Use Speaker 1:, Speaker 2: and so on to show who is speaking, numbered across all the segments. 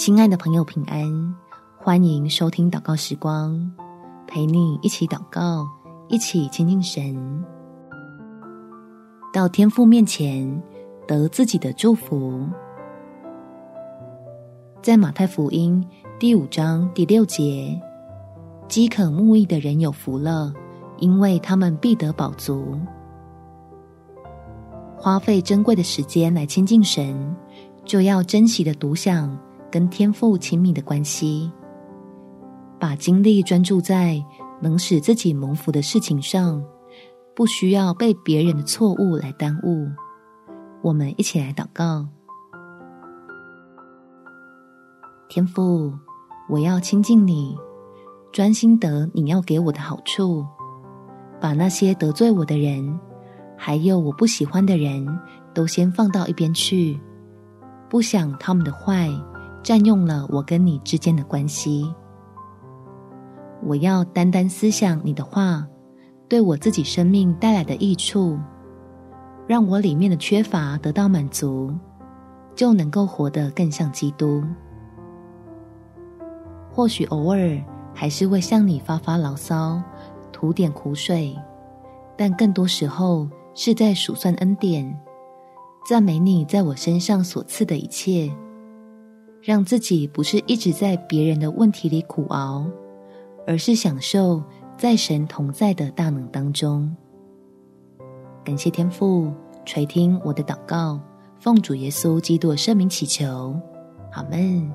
Speaker 1: 亲爱的朋友，平安！欢迎收听祷告时光，陪你一起祷告，一起亲近神，到天父面前得自己的祝福。在马太福音第五章第六节，饥渴慕义的人有福了，因为他们必得饱足。花费珍贵的时间来亲近神，就要珍惜的独享跟天父亲密的关系，把精力专注在能使自己蒙福的事情上，不需要被别人的错误来耽误。我们一起来祷告：天父，我要亲近你，专心得你要给我的好处，把那些得罪我的人，还有我不喜欢的人都先放到一边去，不想他们的坏占用了我跟你之间的关系。我要单单思想你的话，对我自己生命带来的益处，让我里面的缺乏得到满足，就能够活得更像基督。或许偶尔还是会向你发发牢骚，吐点苦水，但更多时候，是在数算恩典，赞美你在我身上所赐的一切，让自己不是一直在别人的问题里苦熬，而是享受在神同在的大能当中。感谢天父垂听我的祷告，奉主耶稣基督圣名祈求，阿们。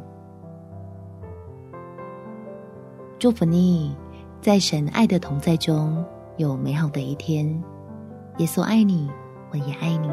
Speaker 1: 祝福你，在神爱的同在中有美好的一天。耶稣爱你，我也爱你。